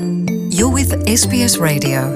You're with SBS Radio.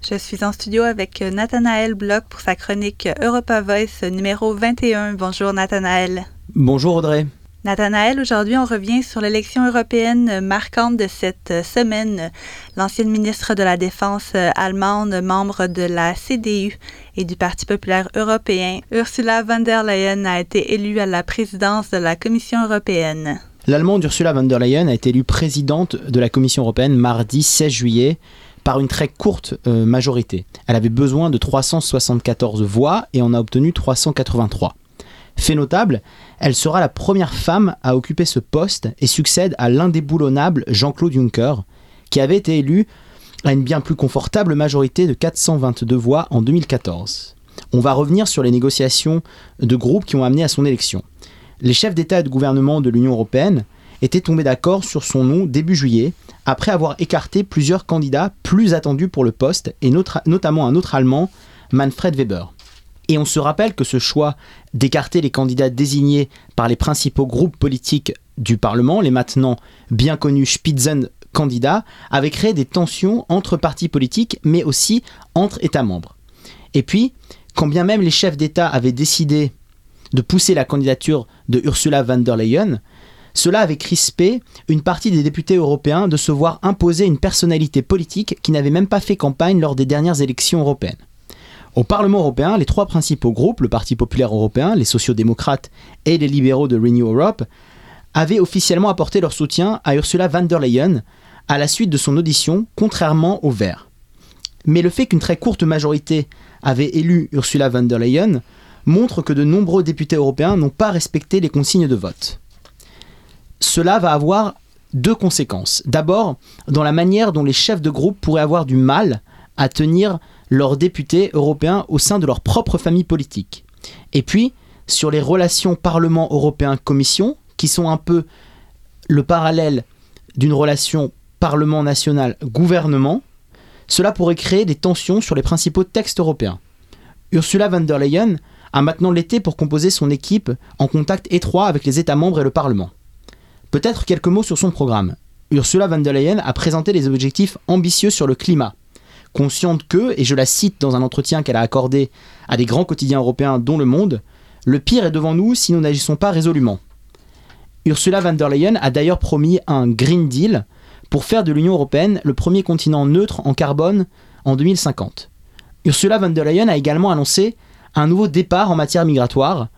Je suis en studio avec Nathanaël Bloch pour sa chronique Europa Voice numéro 21. Bonjour Nathanaël. Bonjour Audrey. Nathanaël, aujourd'hui on revient sur l'élection européenne marquante de cette semaine. L'ancienne ministre de la Défense allemande, membre de la CDU et du Parti populaire européen, Ursula von der Leyen a été élue à la présidence de la Commission européenne. L'Allemande Ursula von der Leyen a été élue présidente de la Commission européenne mardi 16 juillet par une très courte euh, majorité. Elle avait besoin de 374 voix et en a obtenu 383. Fait notable, elle sera la première femme à occuper ce poste et succède à l'indéboulonnable Jean-Claude Juncker, qui avait été élu à une bien plus confortable majorité de 422 voix en 2014. On va revenir sur les négociations de groupe qui ont amené à son élection. Les chefs d'État et de gouvernement de l'Union européenne étaient tombés d'accord sur son nom début juillet, après avoir écarté plusieurs candidats plus attendus pour le poste, et notamment un autre Allemand, Manfred Weber. Et on se rappelle que ce choix d'écarter les candidats désignés par les principaux groupes politiques du Parlement, les maintenant bien connus Spitzen candidats, avait créé des tensions entre partis politiques, mais aussi entre États membres. Et puis, quand bien même les chefs d'État avaient décidé de pousser la candidature de Ursula von der Leyen, cela avait crispé une partie des députés européens de se voir imposer une personnalité politique qui n'avait même pas fait campagne lors des dernières élections européennes. Au Parlement européen, les trois principaux groupes, le Parti populaire européen, les sociaux-démocrates et les libéraux de Renew Europe, avaient officiellement apporté leur soutien à Ursula von der Leyen à la suite de son audition, contrairement aux Verts. Mais le fait qu'une très courte majorité avait élu Ursula von der Leyen montre que de nombreux députés européens n'ont pas respecté les consignes de vote cela va avoir deux conséquences. D'abord, dans la manière dont les chefs de groupe pourraient avoir du mal à tenir leurs députés européens au sein de leur propre famille politique. Et puis, sur les relations Parlement européen-Commission, qui sont un peu le parallèle d'une relation Parlement national-gouvernement, cela pourrait créer des tensions sur les principaux textes européens. Ursula von der Leyen a maintenant l'été pour composer son équipe en contact étroit avec les États membres et le Parlement. Peut-être quelques mots sur son programme. Ursula von der Leyen a présenté des objectifs ambitieux sur le climat. Consciente que, et je la cite dans un entretien qu'elle a accordé à des grands quotidiens européens dont Le Monde, le pire est devant nous si nous n'agissons pas résolument. Ursula von der Leyen a d'ailleurs promis un Green Deal pour faire de l'Union européenne le premier continent neutre en carbone en 2050. Ursula von der Leyen a également annoncé un nouveau départ en matière migratoire,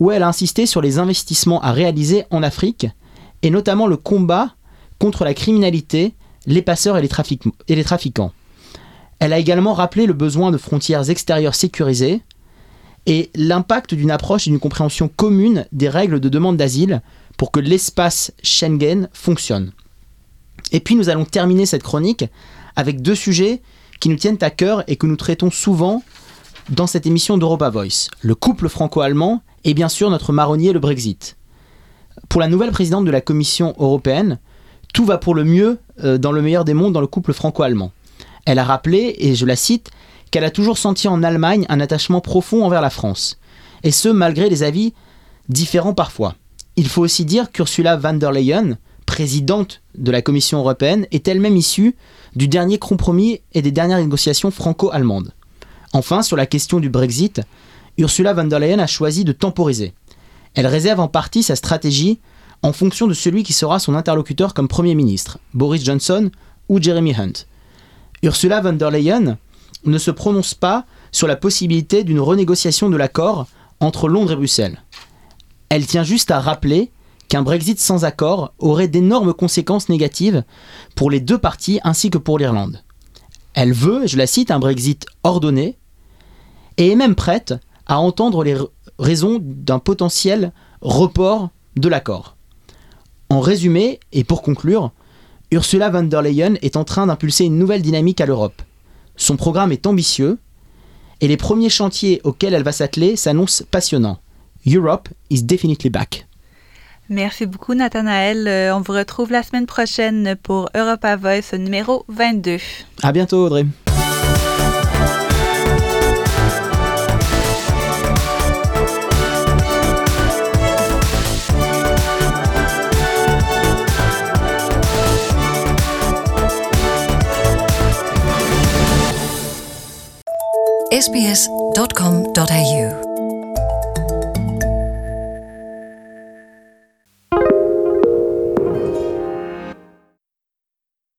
où elle a insisté sur les investissements à réaliser en Afrique et notamment le combat contre la criminalité, les passeurs et les, et les trafiquants. Elle a également rappelé le besoin de frontières extérieures sécurisées et l'impact d'une approche et d'une compréhension commune des règles de demande d'asile pour que l'espace Schengen fonctionne. Et puis nous allons terminer cette chronique avec deux sujets qui nous tiennent à cœur et que nous traitons souvent dans cette émission d'Europa Voice. Le couple franco-allemand et bien sûr notre marronnier le Brexit. Pour la nouvelle présidente de la Commission européenne, tout va pour le mieux euh, dans le meilleur des mondes dans le couple franco-allemand. Elle a rappelé, et je la cite, qu'elle a toujours senti en Allemagne un attachement profond envers la France, et ce malgré des avis différents parfois. Il faut aussi dire qu'Ursula von der Leyen, présidente de la Commission européenne, est elle-même issue du dernier compromis et des dernières négociations franco-allemandes. Enfin, sur la question du Brexit, Ursula von der Leyen a choisi de temporiser. Elle réserve en partie sa stratégie en fonction de celui qui sera son interlocuteur comme Premier ministre, Boris Johnson ou Jeremy Hunt. Ursula von der Leyen ne se prononce pas sur la possibilité d'une renégociation de l'accord entre Londres et Bruxelles. Elle tient juste à rappeler qu'un Brexit sans accord aurait d'énormes conséquences négatives pour les deux parties ainsi que pour l'Irlande. Elle veut, je la cite, un Brexit ordonné et est même prête à entendre les raison d'un potentiel report de l'accord. En résumé, et pour conclure, Ursula von der Leyen est en train d'impulser une nouvelle dynamique à l'Europe. Son programme est ambitieux et les premiers chantiers auxquels elle va s'atteler s'annoncent passionnants. Europe is definitely back. Merci beaucoup, Nathanaël. Euh, on vous retrouve la semaine prochaine pour Europa Voice numéro 22. À bientôt, Audrey. sbs.com.au